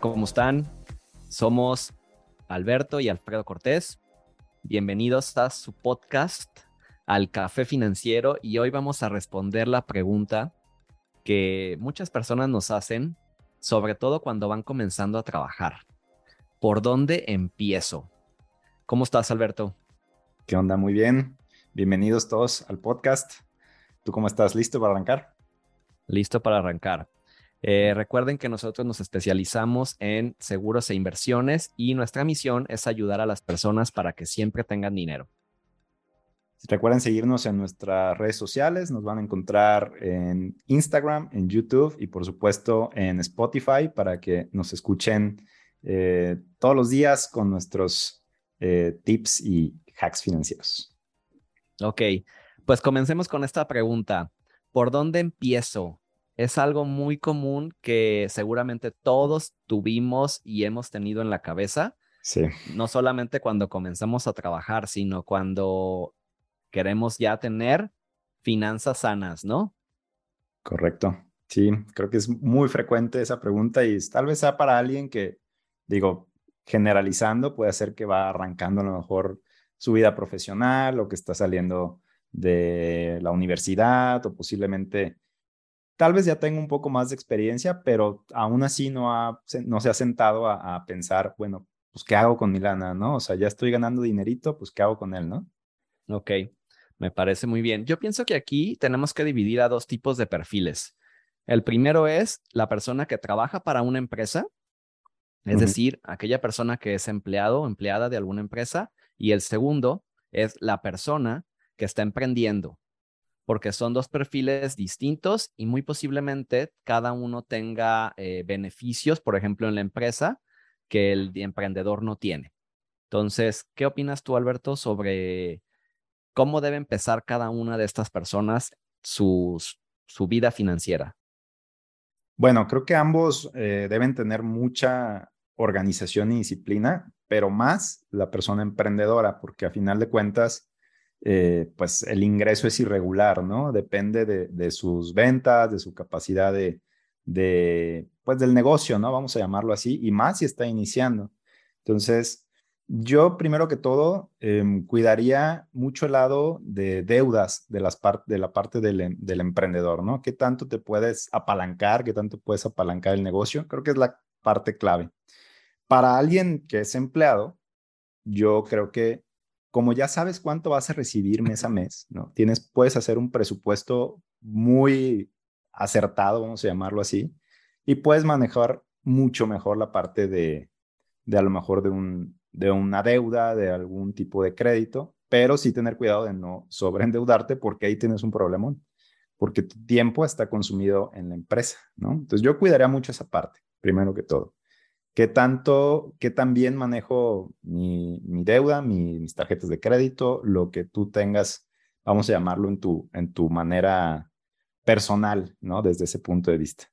Hola, ¿cómo están? Somos Alberto y Alfredo Cortés. Bienvenidos a su podcast, Al Café Financiero, y hoy vamos a responder la pregunta que muchas personas nos hacen, sobre todo cuando van comenzando a trabajar. ¿Por dónde empiezo? ¿Cómo estás, Alberto? ¿Qué onda? Muy bien. Bienvenidos todos al podcast. ¿Tú cómo estás? ¿Listo para arrancar? Listo para arrancar. Eh, recuerden que nosotros nos especializamos en seguros e inversiones y nuestra misión es ayudar a las personas para que siempre tengan dinero. Recuerden seguirnos en nuestras redes sociales, nos van a encontrar en Instagram, en YouTube y por supuesto en Spotify para que nos escuchen eh, todos los días con nuestros eh, tips y hacks financieros. Ok, pues comencemos con esta pregunta. ¿Por dónde empiezo? Es algo muy común que seguramente todos tuvimos y hemos tenido en la cabeza. Sí. No solamente cuando comenzamos a trabajar, sino cuando queremos ya tener finanzas sanas, ¿no? Correcto. Sí, creo que es muy frecuente esa pregunta y tal vez sea para alguien que, digo, generalizando, puede ser que va arrancando a lo mejor su vida profesional o que está saliendo de la universidad o posiblemente Tal vez ya tengo un poco más de experiencia, pero aún así no, ha, no se ha sentado a, pensar, bueno, pues ¿qué hago con mi lana, no? O sea, ya estoy ganando dinerito, pues ¿qué hago con él, no? Ok, me parece muy bien. Yo pienso que aquí tenemos que dividir a dos tipos de perfiles. El primero es la persona que trabaja para una empresa, es decir, aquella persona que es empleado o empleada de alguna empresa, y el segundo es la persona que está emprendiendo, porque son dos perfiles distintos y muy posiblemente cada uno tenga eh, beneficios, por ejemplo, en la empresa que el emprendedor no tiene. Entonces, ¿qué opinas tú, Alberto, sobre cómo debe empezar cada una de estas personas su vida financiera? Bueno, creo que ambos eh, deben tener mucha organización y disciplina, pero más la persona emprendedora, porque a final de cuentas, eh, pues el ingreso es irregular, ¿no? Depende de, sus ventas, de su capacidad de, de, pues del negocio, ¿no? Vamos a llamarlo así, y más si está iniciando. Entonces, yo primero que todo em, cuidaría mucho el lado de deudas de, las de la parte del, em, del, emprendedor, ¿no? ¿Qué tanto te puedes apalancar? ¿Qué tanto puedes apalancar el negocio? Creo que es la parte clave. Para alguien que es empleado, yo creo que como ya sabes cuánto vas a recibir mes a mes, ¿no? Tienes, puedes hacer un presupuesto muy acertado, vamos a llamarlo así, y puedes manejar mucho mejor la parte de, de a lo mejor de, un, de una deuda, de algún tipo de crédito, pero sí tener cuidado de no sobreendeudarte porque ahí tienes un problemón, porque tu tiempo está consumido en la empresa, ¿no? Entonces yo cuidaría mucho esa parte, primero que todo qué tanto, qué tan bien manejo mi, deuda, mis tarjetas de crédito, lo que tú tengas, vamos a llamarlo en tu, en tu manera personal, ¿no? Desde ese punto de vista.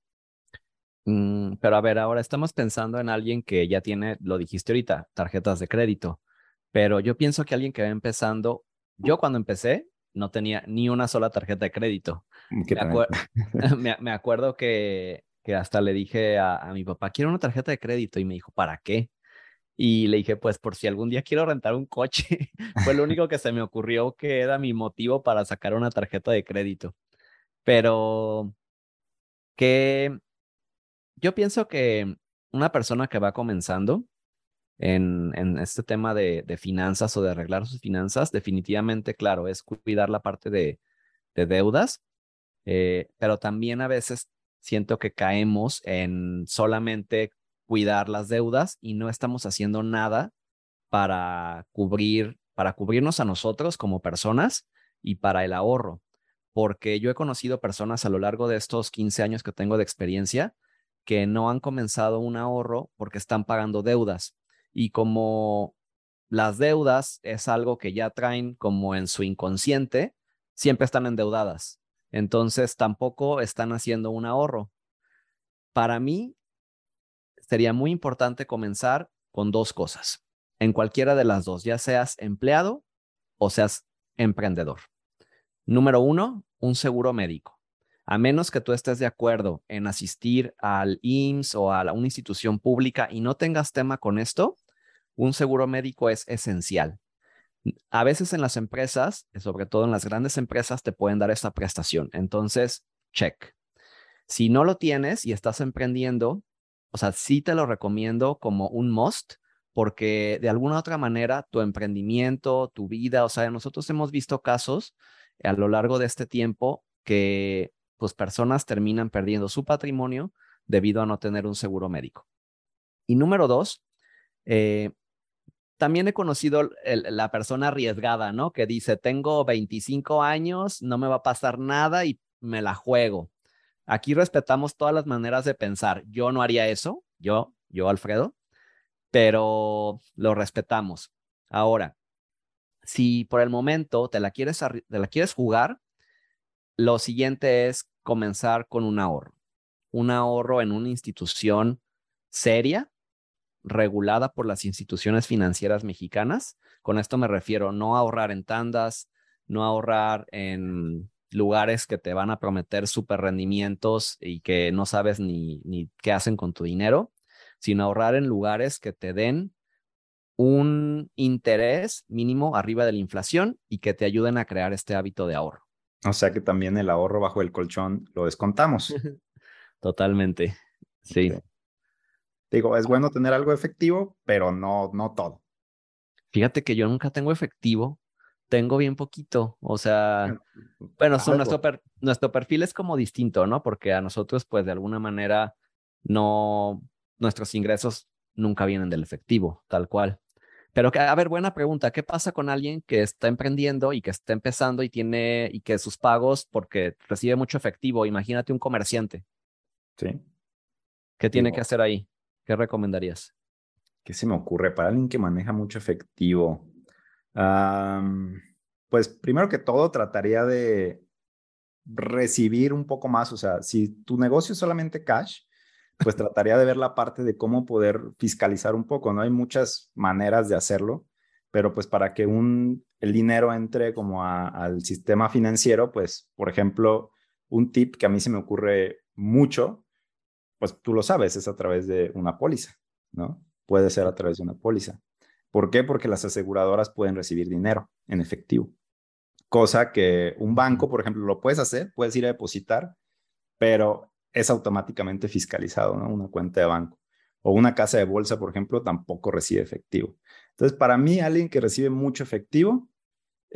Mm, pero a ver, ahora estamos pensando en alguien que ya tiene, lo dijiste ahorita, tarjetas de crédito, pero yo pienso que alguien que va empezando, yo cuando empecé no tenía ni una sola tarjeta de crédito. Me, me, acuerdo que que hasta le dije a, mi papá, quiero una tarjeta de crédito y me dijo, ¿para qué? Y le dije, pues por si algún día quiero rentar un coche. Fue lo único que se me ocurrió que era mi motivo para sacar una tarjeta de crédito. Pero que yo pienso que una persona que va comenzando en, este tema de, finanzas o de arreglar sus finanzas, definitivamente, claro, es cuidar la parte de, deudas, eh, pero también a veces siento que caemos en solamente cuidar las deudas y no estamos haciendo nada para cubrir, para cubrirnos a nosotros como personas y para el ahorro. Porque yo he conocido personas a lo largo de estos 15 años que tengo de experiencia que no han comenzado un ahorro porque están pagando deudas. Y como las deudas es algo que ya traen como en su inconsciente, siempre están endeudadas. Entonces tampoco están haciendo un ahorro. Para mí, sería muy importante comenzar con dos cosas, en cualquiera de las dos, ya seas empleado o seas emprendedor. Número uno, un seguro médico. A menos que tú estés de acuerdo en asistir al IMSS o a una institución pública y no tengas tema con esto, un seguro médico es esencial. A veces en las empresas, sobre todo en las grandes empresas, te pueden dar esta prestación. Entonces, check. Si no lo tienes y estás emprendiendo, o sea, sí te lo recomiendo como un must, porque de alguna otra manera tu emprendimiento, tu vida, o sea, nosotros hemos visto casos a lo largo de este tiempo que pues personas terminan perdiendo su patrimonio debido a no tener un seguro médico. Y número dos, eh, también he conocido la persona arriesgada, ¿no? Que dice, tengo 25 años, no me va a pasar nada y me la juego. Aquí respetamos todas las maneras de pensar. Yo no haría eso, yo, yo, Alfredo, pero lo respetamos. Ahora, si por el momento te la quieres, te la quieres jugar, lo siguiente es comenzar con un ahorro. Un ahorro en una institución seria, regulada por las instituciones financieras mexicanas. Con esto me refiero no ahorrar en tandas, no ahorrar en lugares que te van a prometer super rendimientos y que no sabes ni, ni qué hacen con tu dinero, sino ahorrar en lugares que te den un interés mínimo arriba de la inflación y que te ayuden a crear este hábito de ahorro. O sea que también el ahorro bajo el colchón lo descontamos. Totalmente. Sí. Digo, es bueno tener algo efectivo, pero no, no todo. Fíjate que yo nunca tengo efectivo, tengo bien poquito. O sea, bueno, nuestro, nuestro perfil es como distinto, ¿no? Porque a nosotros, pues de alguna manera, no, nuestros ingresos nunca vienen del efectivo, tal cual. Pero a ver, buena pregunta. ¿Qué pasa con alguien que está emprendiendo y que está empezando y tiene y que sus pagos, porque recibe mucho efectivo? Imagínate un comerciante. Sí. ¿Qué tiene que hacer ahí? ¿Qué recomendarías? ¿Qué se me ocurre para alguien que maneja mucho efectivo? pues primero que todo trataría de recibir un poco más, o sea, si tu negocio es solamente cash, pues trataría de ver la parte de cómo poder fiscalizar un poco, ¿no? Hay muchas maneras de hacerlo, pero pues para que un, el dinero entre como al sistema financiero, pues, por ejemplo, un tip que a mí se me ocurre mucho, pues tú lo sabes, es a través de una póliza, ¿no? Puede ser a través de una póliza. ¿Por qué? Porque las aseguradoras pueden recibir dinero en efectivo. Cosa que un banco, por ejemplo, lo puedes hacer, puedes ir a depositar, pero es automáticamente fiscalizado, ¿no? Una cuenta de banco. O una casa de bolsa, por ejemplo, tampoco recibe efectivo. Entonces, para mí, alguien que recibe mucho efectivo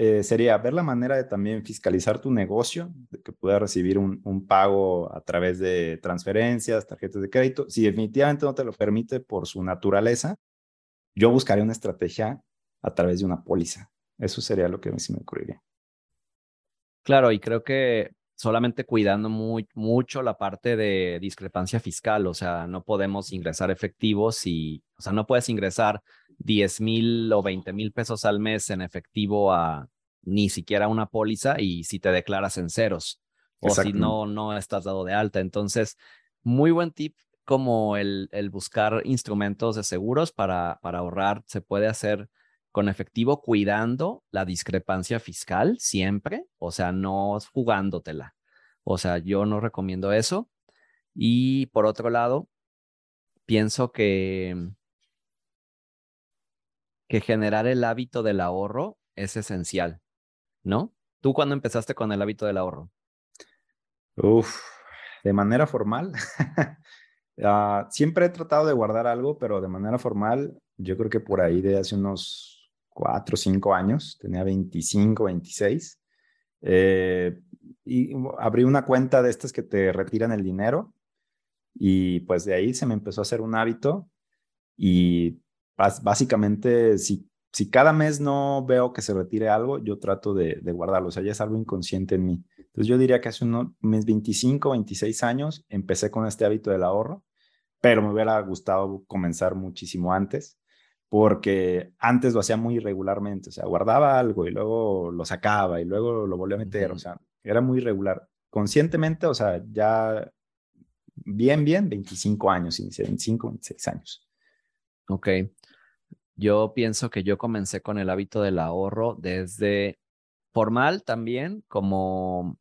eh, sería ver la manera de también fiscalizar tu negocio, de que pueda recibir un, pago a través de transferencias, tarjetas de crédito. Si definitivamente no te lo permite por su naturaleza, yo buscaría una estrategia a través de una póliza. Eso sería lo que a mí sí me ocurriría. Claro, y creo que solamente cuidando muy, mucho la parte de discrepancia fiscal, o sea, no podemos ingresar efectivos y, o sea, no puedes ingresar 10 mil o 20 mil pesos al mes en efectivo a ni siquiera una póliza y si te declaras en ceros o si no, no estás dado de alta. Entonces, muy buen tip como el, el buscar instrumentos de seguros para, para ahorrar. Se puede hacer con efectivo cuidando la discrepancia fiscal siempre, o sea, no jugándotela. O sea, yo no recomiendo eso. Y por otro lado, pienso que, que generar el hábito del ahorro es esencial, ¿no? ¿Tú cuándo empezaste con el hábito del ahorro? Uf, de manera formal. Ah, siempre he tratado de guardar algo, pero de manera formal, yo creo que por ahí de hace unos cuatro o cinco años, tenía 25, 26, eh, y abrí una cuenta de estas que te retiran el dinero y pues de ahí se me empezó a hacer un hábito y básicamente si, si cada mes no veo que se retire algo, yo trato de, de guardarlo, o sea, ya es algo inconsciente en mí. Entonces yo diría que hace unos 25, 26 años empecé con este hábito del ahorro, pero me hubiera gustado comenzar muchísimo antes porque antes lo hacía muy irregularmente, o sea, guardaba algo y luego lo sacaba y luego lo volvía a meter, o sea, era muy irregular. Conscientemente, o sea, ya bien, bien, 25 años, 25, 26 años. Ok. Yo pienso que yo comencé con el hábito del ahorro desde formal también, como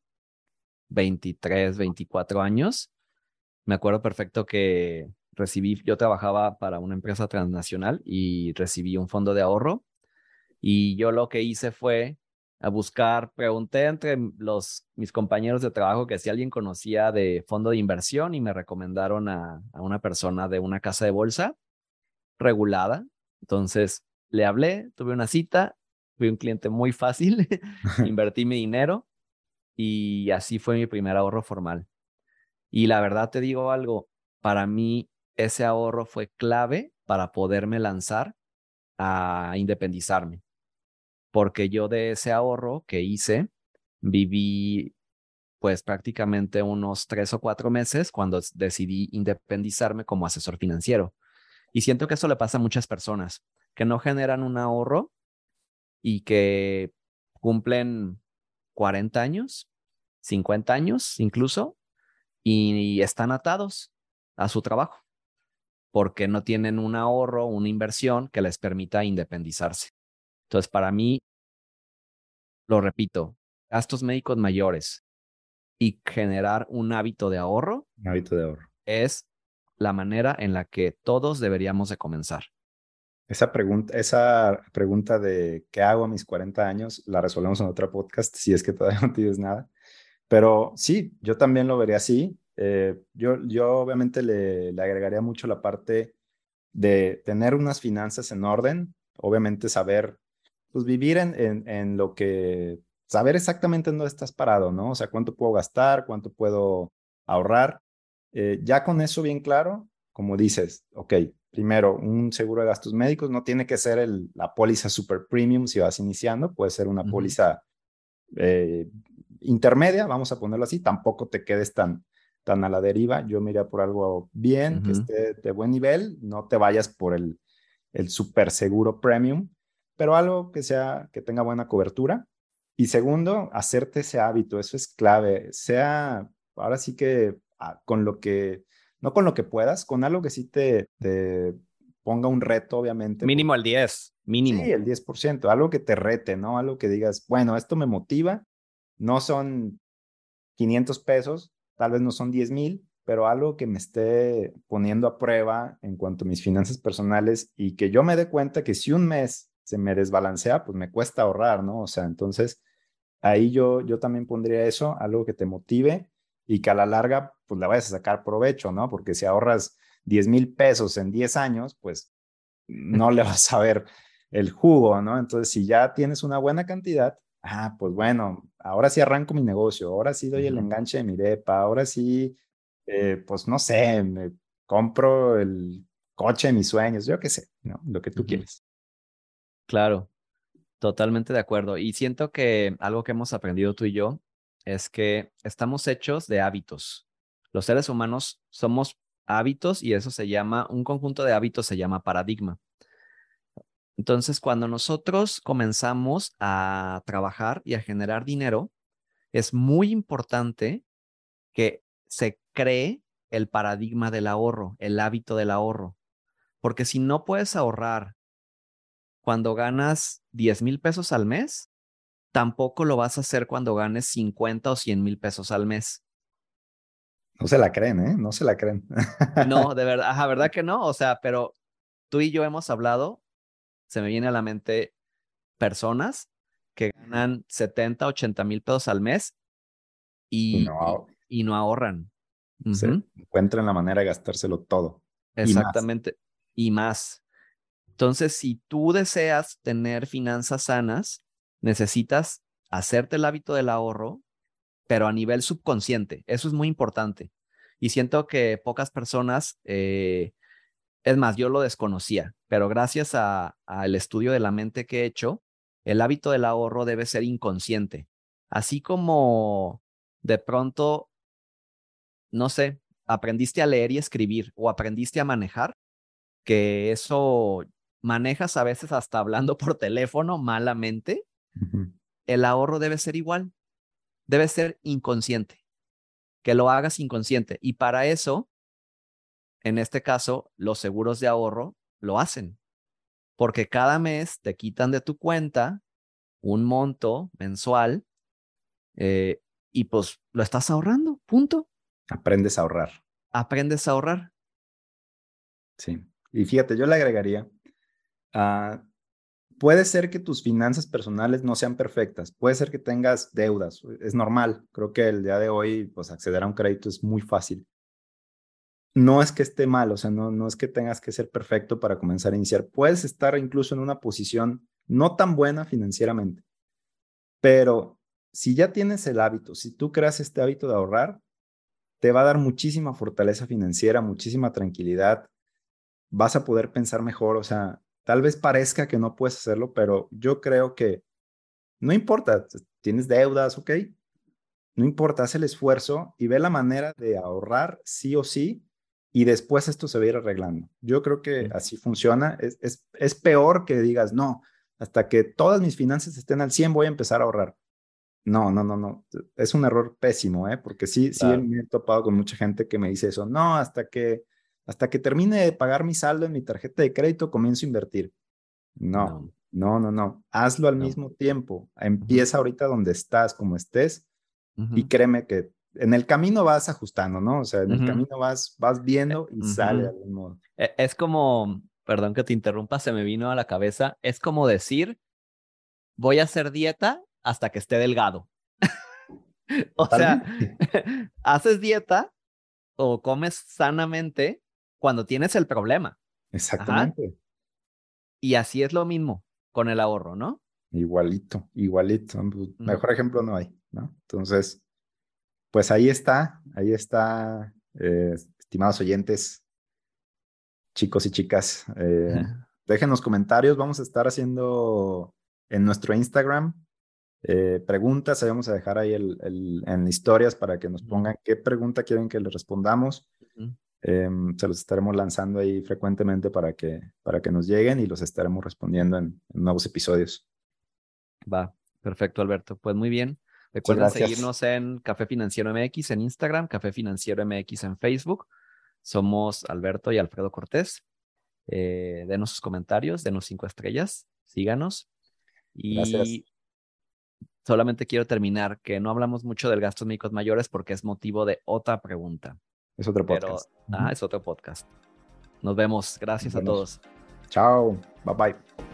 23, 24 años. Me acuerdo perfecto que recibí, yo trabajaba para una empresa transnacional y recibí un fondo de ahorro y yo lo que hice fue a buscar, pregunté entre los, mis compañeros de trabajo que si alguien conocía de fondo de inversión y me recomendaron a, a una persona de una casa de bolsa regulada. Entonces le hablé, tuve una cita, fui un cliente muy fácil, invertí mi dinero y así fue mi primer ahorro formal. Y la verdad te digo algo, para mí ese ahorro fue clave para poderme lanzar a independizarme porque yo de ese ahorro que hice, viví pues prácticamente unos tres o cuatro meses cuando decidí independizarme como asesor financiero. Y siento que eso le pasa a muchas personas, que no generan un ahorro y que cumplen 40 años, 50 años incluso, y están atados a su trabajo porque no tienen un ahorro, una inversión que les permita independizarse. Entonces, para mí, lo repito, gastos médicos mayores y generar un hábito de ahorro. Un hábito de ahorro. Es la manera en la que todos deberíamos de comenzar. Esa pregunta, esa pregunta de qué hago a mis 40 años la resolvemos en otro podcast, si es que todavía no tienes nada. Pero sí, yo también lo vería así. Eh, yo, yo obviamente le, le agregaría mucho la parte de tener unas finanzas en orden, obviamente saber pues vivir en, en, lo que, saber exactamente en dónde estás parado, ¿no? O sea, cuánto puedo gastar, cuánto puedo ahorrar. Eh, ya con eso bien claro, como dices, ok, primero, un seguro de gastos médicos no tiene que ser el, la póliza super premium si vas iniciando, puede ser una póliza eh, intermedia, vamos a ponerlo así, tampoco te quedes tan, tan a la deriva, yo me por algo bien, que esté de buen nivel, no te vayas por el, el super seguro premium, pero algo que sea, que tenga buena cobertura. Y segundo, hacerte ese hábito, eso es clave, sea, ahora sí que con lo que, no con lo que puedas, con algo que sí te, te ponga un reto, obviamente. Mínimo el 10, mínimo. Sí, el 10%, algo que te rete, ¿no? Algo que digas, bueno, esto me motiva, no son 500 pesos, tal vez no son 10 mil, pero algo que me esté poniendo a prueba en cuanto a mis finanzas personales y que yo me dé cuenta que si un mes se me desbalancea, pues me cuesta ahorrar, ¿no? O sea, entonces ahí yo, yo también pondría eso, algo que te motive y que a la larga, pues le vayas a sacar provecho, ¿no? Porque si ahorras 10 mil pesos en 10 años, pues no le vas a ver el jugo, ¿no? Entonces, si ya tienes una buena cantidad, ah, pues bueno, ahora sí arranco mi negocio, ahora sí doy el enganche de mi depa, ahora sí, eh, pues no sé, me compro el coche de mis sueños, yo qué sé, ¿no? Lo que tú quieres. Claro, totalmente de acuerdo. Y siento que algo que hemos aprendido tú y yo es que estamos hechos de hábitos. Los seres humanos somos hábitos y eso se llama, un conjunto de hábitos se llama paradigma. Entonces, cuando nosotros comenzamos a trabajar y a generar dinero, es muy importante que se cree el paradigma del ahorro, el hábito del ahorro. Porque si no puedes ahorrar cuando ganas 10 mil pesos al mes, tampoco lo vas a hacer cuando ganes 50 o 100 mil pesos al mes. No se la creen, ¿eh? No se la creen. no, de verdad, ajá, ¿verdad que no? O sea, pero tú y yo hemos hablado, se me viene a la mente personas que ganan 70, 80 mil pesos al mes y, y, no, ahorran. encuentran la manera de gastárselo todo. Exactamente. Y más. Entonces, si tú deseas tener finanzas sanas, necesitas hacerte el hábito del ahorro, pero a nivel subconsciente. Eso es muy importante. Y siento que pocas personas, eh, es más, yo lo desconocía, pero gracias al estudio de la mente que he hecho, el hábito del ahorro debe ser inconsciente. Así como de pronto, no sé, aprendiste a leer y escribir o aprendiste a manejar, que eso manejas a veces hasta hablando por teléfono malamente, el ahorro debe ser igual, debe ser inconsciente, que lo hagas inconsciente. Y para eso, en este caso, los seguros de ahorro lo hacen, porque cada mes te quitan de tu cuenta un monto mensual eh, y pues lo estás ahorrando, punto. Aprendes a ahorrar. Aprendes a ahorrar. Sí. Y fíjate, yo le agregaría, ah, puede ser que tus finanzas personales no sean perfectas, puede ser que tengas deudas, es normal. Creo que el día de hoy, pues acceder a un crédito es muy fácil. No es que esté mal, o sea, no, no es que tengas que ser perfecto para comenzar a iniciar. Puedes estar incluso en una posición no tan buena financieramente, pero si ya tienes el hábito, si tú creas este hábito de ahorrar, te va a dar muchísima fortaleza financiera, muchísima tranquilidad, vas a poder pensar mejor, o sea, tal vez parezca que no puedes hacerlo, pero yo creo que no importa, tienes deudas, ok, no importa, haz el esfuerzo y ve la manera de ahorrar sí o sí y después esto se va a ir arreglando. Yo creo que así funciona. Es, es, es, peor que digas, no, hasta que todas mis finanzas estén al 100 voy a empezar a ahorrar. No, no, no, no. Es un error pésimo, ¿eh? Porque sí, sí me he topado con mucha gente que me dice eso. No, hasta que, hasta que termine de pagar mi saldo en mi tarjeta de crédito, comienzo a invertir. No, no, no, no. Hazlo al mismo tiempo. Empieza ahorita donde estás, como estés, y créeme que en el camino vas ajustando, ¿no? O sea, en el camino vas, vas viendo y sale de algún modo. E, es como, perdón que te interrumpa, se me vino a la cabeza, es como decir, voy a hacer dieta hasta que esté delgado. o sea, haces dieta o comes sanamente cuando tienes el problema. Exactamente. Y así es lo mismo con el ahorro, ¿no? Igualito, igualito. Mejor ejemplo no hay, ¿no? Entonces, pues ahí está, ahí está, eh, estimados oyentes, chicos y chicas. Eh, déjenos comentarios, vamos a estar haciendo en nuestro Instagram eh, preguntas, ahí vamos a dejar ahí el, en historias para que nos pongan qué pregunta quieren que les respondamos. Em, se los estaremos lanzando ahí frecuentemente para que, para que nos lleguen y los estaremos respondiendo en nuevos episodios. Va, perfecto, Alberto. Pues muy bien. Recuerden seguirnos en Café Financiero MX en Instagram, Café Financiero MX en Facebook. Somos Alberto y Alfredo Cortés. Eh, denos sus comentarios, denos cinco estrellas, síganos. Y solamente quiero terminar que no hablamos mucho del gastos médicos mayores porque es motivo de otra pregunta. Es otro podcast. ah, es otro podcast. Nos vemos. Gracias a todos. Chao. Bye bye.